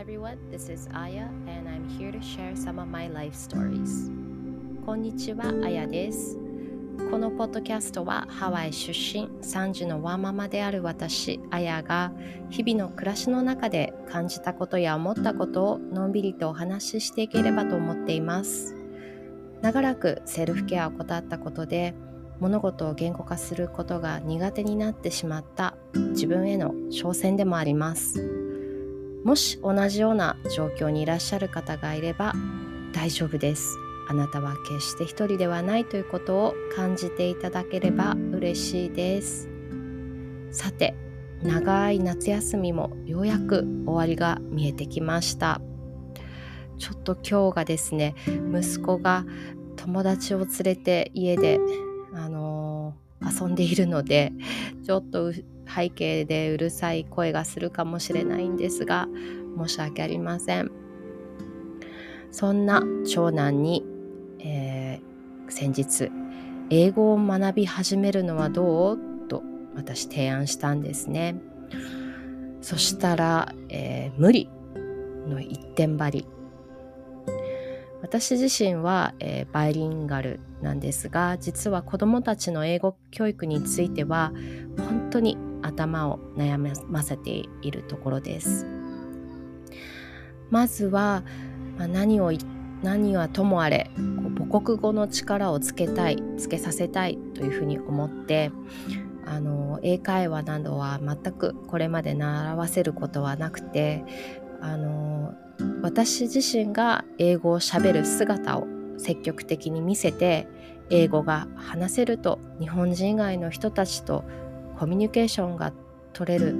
everyone, this is Aya and I'm here to share some of my life stories. こんにちは、あやです。このポッドキャストはハワイ出身3児のワンママである私、あやが日々の暮らしの中で感じたことや思ったことをのんびりとお話ししていければと思っています。長らくセルフケアを怠ったことで物事を言語化することが苦手になってしまった自分への挑戦でもあります。もし同じような状況にいらっしゃる方がいれば大丈夫です。あなたは決して一人ではないということを感じていただければ嬉しいです。さて、長い夏休みもようやく終わりが見えてきました。ちょっと今日がですね、息子が友達を連れて家で、あのー、遊んでいるので、ちょっと背景でうるさい声がするかもしれないんですが申し訳ありません。そんな長男に、えー、先日英語を学び始めるのはどう？と私提案したんですね。そしたら、えー、無理の一点張り。私自身は、えー、バイリンガルなんですが実は子どもたちの英語教育については本当に頭を悩ませているところです。まずは、まあ、何を何はともあれ母国語の力をつけたいつけさせたいというふうに思ってあの英会話などは全くこれまで習わせることはなくてあの私自身が英語をしゃべる姿を積極的に見せて英語が話せると日本人以外の人たちとコミュニケーションが取れる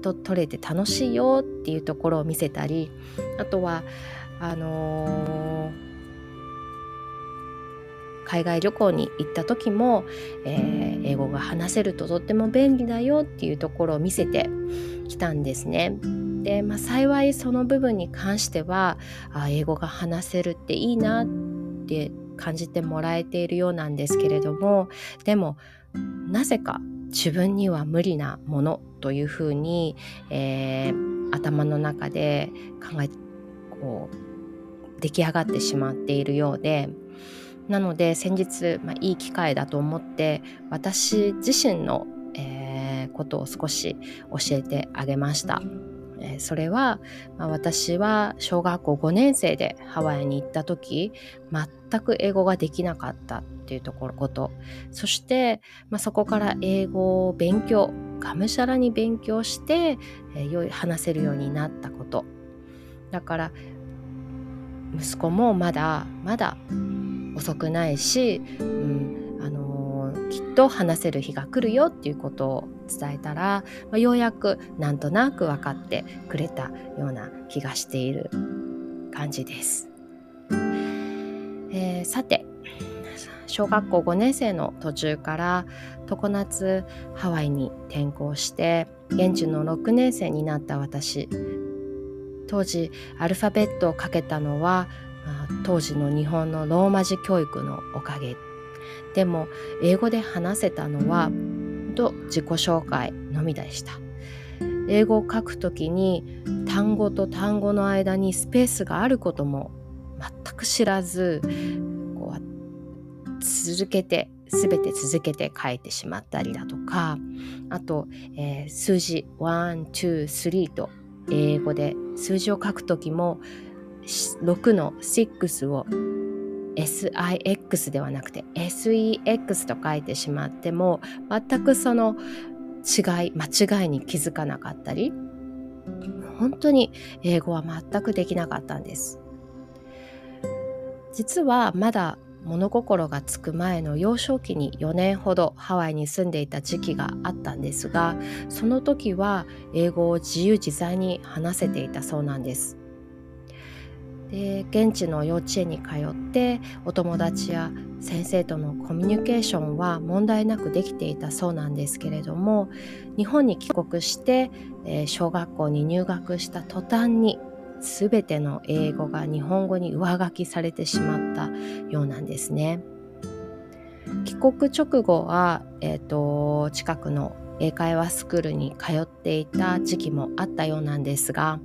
と取れて楽しいよっていうところを見せたりあとはあのー、海外旅行に行った時も、えー、英語が話せるととっても便利だよっていうところを見せてきたんですね。で、まあ、幸いその部分に関してはあ英語が話せるっていいなって感じてもらえているようなんですけれどもでもなぜか自分には無理なものというふうに、えー、頭の中で考えこう出来上がってしまっているようでなので先日、まあ、いい機会だと思って私自身の、えー、ことを少し教えてあげました。え、それは、ま、私は小学校5年生でハワイに行った時全く英語ができなかったっていうところこと。そして、まあ、そこから英語を勉強がむしゃらに勉強して、えー、話せるようになったこと。だから息子もまだまだ遅くないし、うんあのー、きっと話せる日が来るよっていうことを伝えたら、まあ、ようやくなんとなく分かってくれたような気がしている感じです。えー、さて小学校5年生の途中から常夏ハワイに転校して現地の6年生になった私当時アルファベットをかけたのは当時の日本のローマ字教育のおかげでも英語で話せたのはと自己紹介のみでした。英語を書くときに単語と単語の間にスペースがあることも全く知らずこう続けて全て続けて書いてしまったりだとかあと、えー、数字123と英語で数字を書くときも6の6を SIX ではなくて SEX と書いてしまっても全くその違い間違いに気づかなかったり本当に英語は全くできなかったんです。実はまだ物心がつく前の幼少期に4年ほどハワイに住んでいた時期があったんですがその時は英語を自由自在に話せていたそうなんです。で現地の幼稚園に通ってお友達や先生とのコミュニケーションは問題なくできていたそうなんですけれども日本に帰国して、えー、小学校に入学した途端に全ての英語が日本語に上書きされてしまったようなんですね。帰国直後は、えーと近くの英会話スクールに通っていた時期もあったようなんですが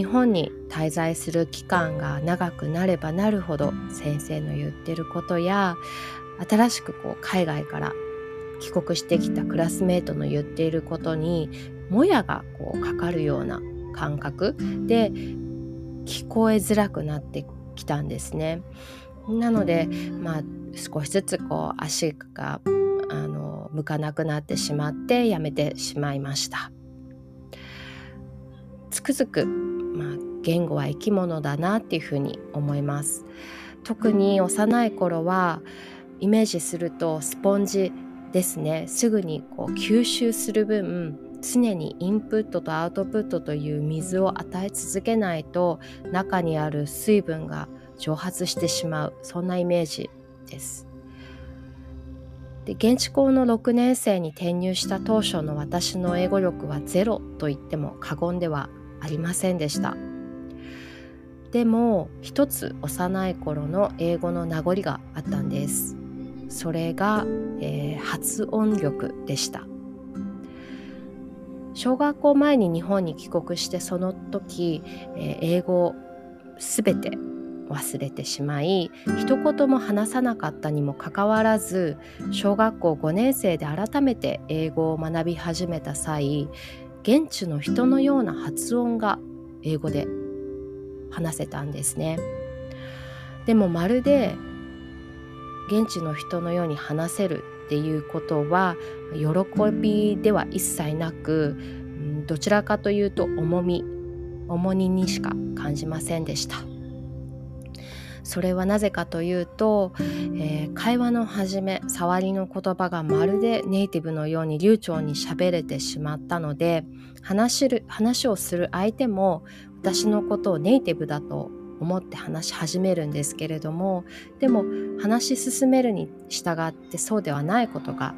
日本に滞在する期間が長くなればなるほど先生の言ってることや新しくこう海外から帰国してきたクラスメートの言っていることにもやがこうかかるような感覚で聞こえづらくなってきたんですね。なので、まあ、少しずつこう足があの向かなくなってしまってやめてしまいました。つくづく、まあ、言語は生き物だなっていうふうに思います。特に幼い頃はイメージするとスポンジですねすぐにこう吸収する分常にインプットとアウトプットという水を与え続けないと中にある水分が蒸発してしまうそんなイメージです。で現地校の6年生に転入した当初の私の英語力はゼロと言っても過言ではありませんでした。でも一つ幼い頃の英語の名残があったんです。それが、えー、発音力でした。小学校前に日本に帰国してその時、えー、英語を全て忘れてしまい一言も話さなかったにもかかわらず小学校5年生で改めて英語を学び始めた際現地の人のような発音が英語で話せたんですね。でもまるで現地の人のように話せるっていうことは喜びでは一切なくどちらかというと重み重荷にしか感じませんでした。それはなぜかというと、えー、会話の始め触りの言葉がまるでネイティブのように流暢に喋れてしまったので話る話をする相手も私のことをネイティブだと思って話し始めるんですけれどもでも話し進めるに従ってそうではないことが、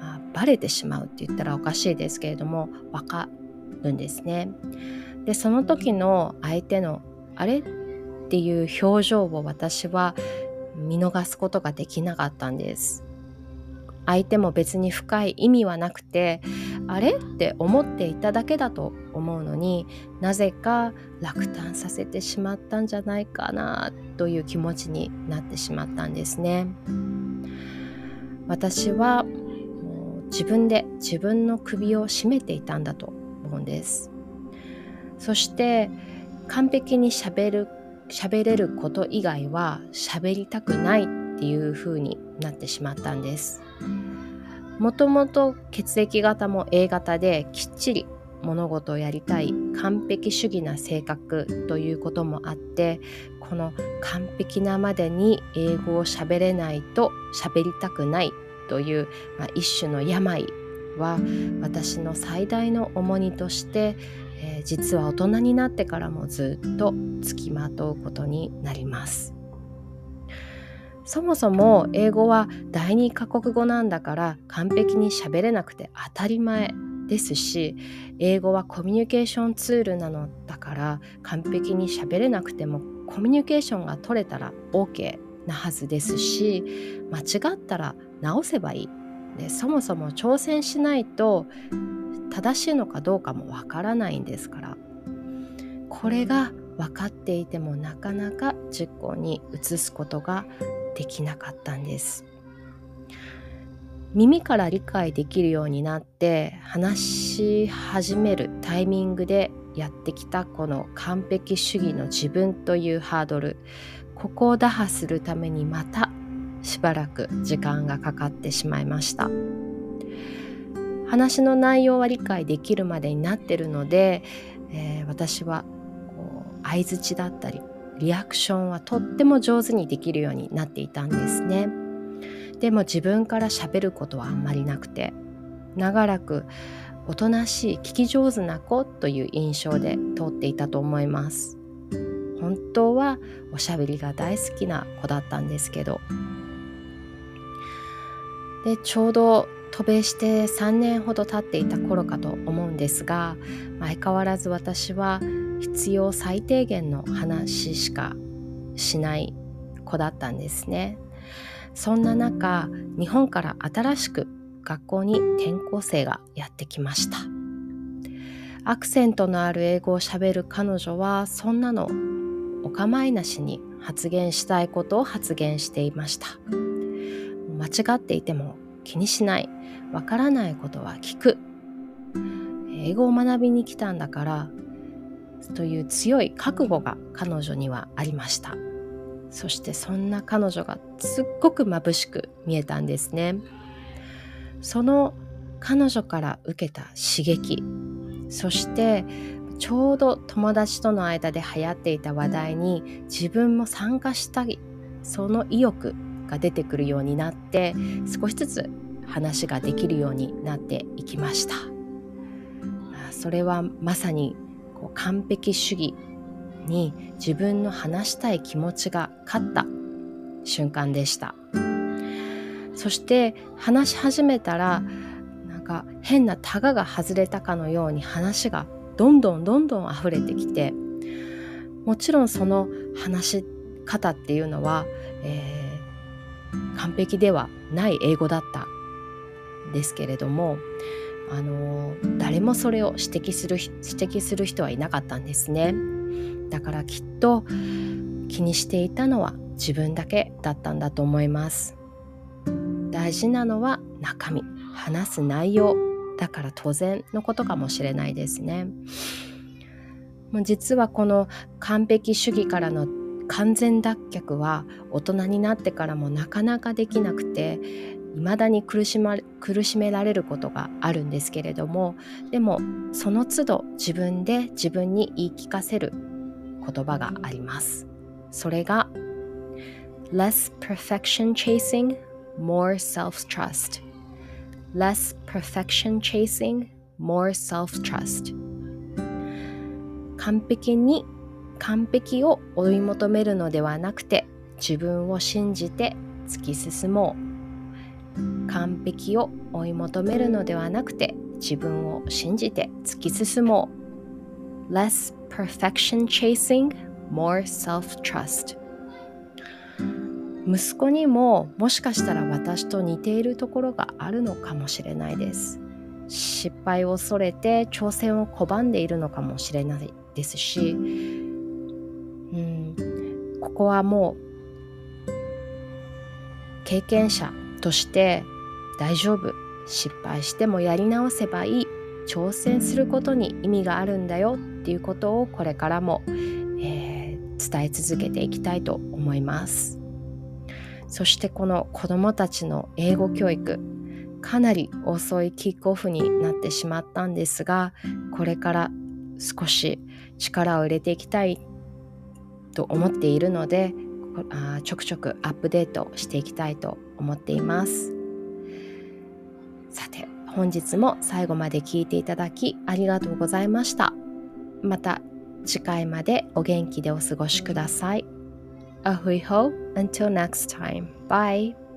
まあ、バレてしまうって言ったらおかしいですけれどもわかるんですね。でその時の相手のあれ？っていう表情を私は見逃すことができなかったんです。相手も別に深い意味はなくてあれ？って思っていただけだと思うのになぜか落胆させてしまったんじゃないかなという気持ちになってしまったんですね。私は自分で自分の首を絞めていたんだと思うんです。そして完璧にしゃべる喋れること以外は喋りたくないっていう風になってしまったんです。もともと血液型も A 型できっちり物事をやりたい完璧主義な性格ということもあってこの完璧なまでに英語を喋れないと喋りたくないという、まあ、一種の病は私の最大の重荷としてえー、実は大人になってからもずっと付きまとうことになります。そもそも英語は第二カ国語なんだから完璧に喋れなくて当たり前ですし英語はコミュニケーションツールなのだから完璧に喋れなくてもコミュニケーションが取れたら OK なはずですし間違ったら直せばいい。でそもそも挑戦しないと正しいのかどうかもわからないんですから。これが分かっていてもなかなか実行に移すことができなかったんです。耳から理解できるようになって話し始めるタイミングでやってきたこの完璧主義の自分というハードル。ここを打破するためにまたしばらく時間がかかってしまいました。話の内容は理解できるまでになってるので、えー、私は相づちだったりリアクションはとっても上手にできるようになっていたんですね。でも自分から喋ることはあんまりなくて長らくおとなしい聞き上手な子という印象で通っていたと思います。本当はおしゃべりが大好きな子だったんですけどでちょうど渡米して3年ほど経っていた頃かと思うんですが相変わらず私は必要最低限の話しかしない子だったんですね。そんな中日本から新しく学校に転校生がやってきました。アクセントのある英語をしゃべる彼女はそんなのお構いなしに発言したいことを発言していました間違っていても気にしないわからないことは聞く。英語を学びに来たんだからという強い覚悟が彼女にはありました。そしてそんな彼女がすっごく眩しく見えたんですね。その彼女から受けた刺激そしてちょうど友達との間で流行っていた話題に自分も参加したい。その意欲が出てくるようになって少しずつ話ができるようになっていきました。それはまさにこう完璧主義に自分の話したい気持ちが勝った瞬間でした。そして話し始めたらなんか変なタガが外れたかのように話がどんどんどんどん溢れてきてもちろんその話し方っていうのは、えー、完璧ではない英語だった。ですけれどもあの誰もそれを指摘する指摘する人はいなかったんですね。だからきっと気にしていたのは自分だけだったんだと思います。大事なのは中身。話す内容。だから当然のことかもしれないですね。もう実はこの完璧主義からの完全脱却は大人になってからもなかなかできなくて未だに苦し,、ま、苦しめられることがあるんですけれどもでもその都度自分で自分に言い聞かせる言葉があります。それが less perfection chasing more self-trust. less perfection chasing more self-trust. 完璧に完璧を追い求めるのではなくて自分を信じて突き進もう。完璧を追い求めるのではなくて自分を信じて突き進もう。Less perfection chasing, more self-trust. 息子にももしかしたら私と似ているところがあるのかもしれないです。失敗を恐れて挑戦を拒んでいるのかもしれないですし、ここはもう経験者として大丈夫失敗してもやり直せばいい挑戦することに意味があるんだよっていうことをこれからも、えー、伝え続けていきたいと思います。そしてこの子どもたちの英語教育かなり遅いキックオフになってしまったんですがこれから少し力を入れていきたいと思っているのであちょくちょくアップデートしていきたいと思っています。さて本日も最後まで聞いていただきありがとうございました。また次回までお元気でお過ごしください。A hui ho until next time. Bye.